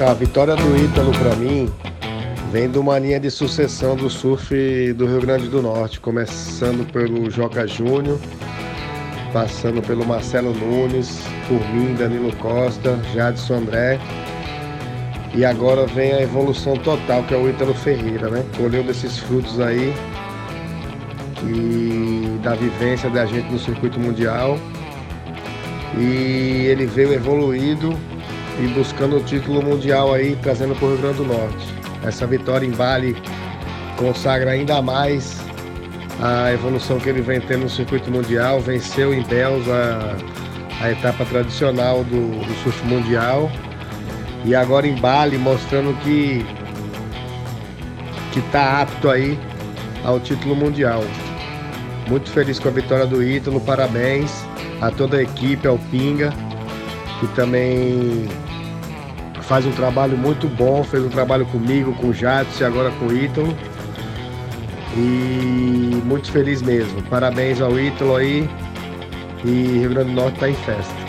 A vitória do Ítalo para mim vem de uma linha de sucessão do surf do Rio Grande do Norte, começando pelo Joca Júnior, passando pelo Marcelo Nunes, por mim, Danilo Costa, Jadson André. E agora vem a evolução total, que é o Ítalo Ferreira, né? Colheu desses frutos aí e da vivência da gente no circuito mundial. E ele veio evoluído e buscando o título mundial aí, trazendo para o Rio Grande do Norte. Essa vitória em Bali consagra ainda mais a evolução que ele vem tendo no circuito mundial. Venceu em Bells a, a etapa tradicional do, do surf mundial. E agora em Bali mostrando que que está apto aí ao título mundial. Muito feliz com a vitória do Ítalo, parabéns a toda a equipe, ao Pinga, que também faz um trabalho muito bom, fez um trabalho comigo, com o Jadson e agora com o Ítalo. E muito feliz mesmo. Parabéns ao Ítalo aí. E Rio Grande do Norte está em festa.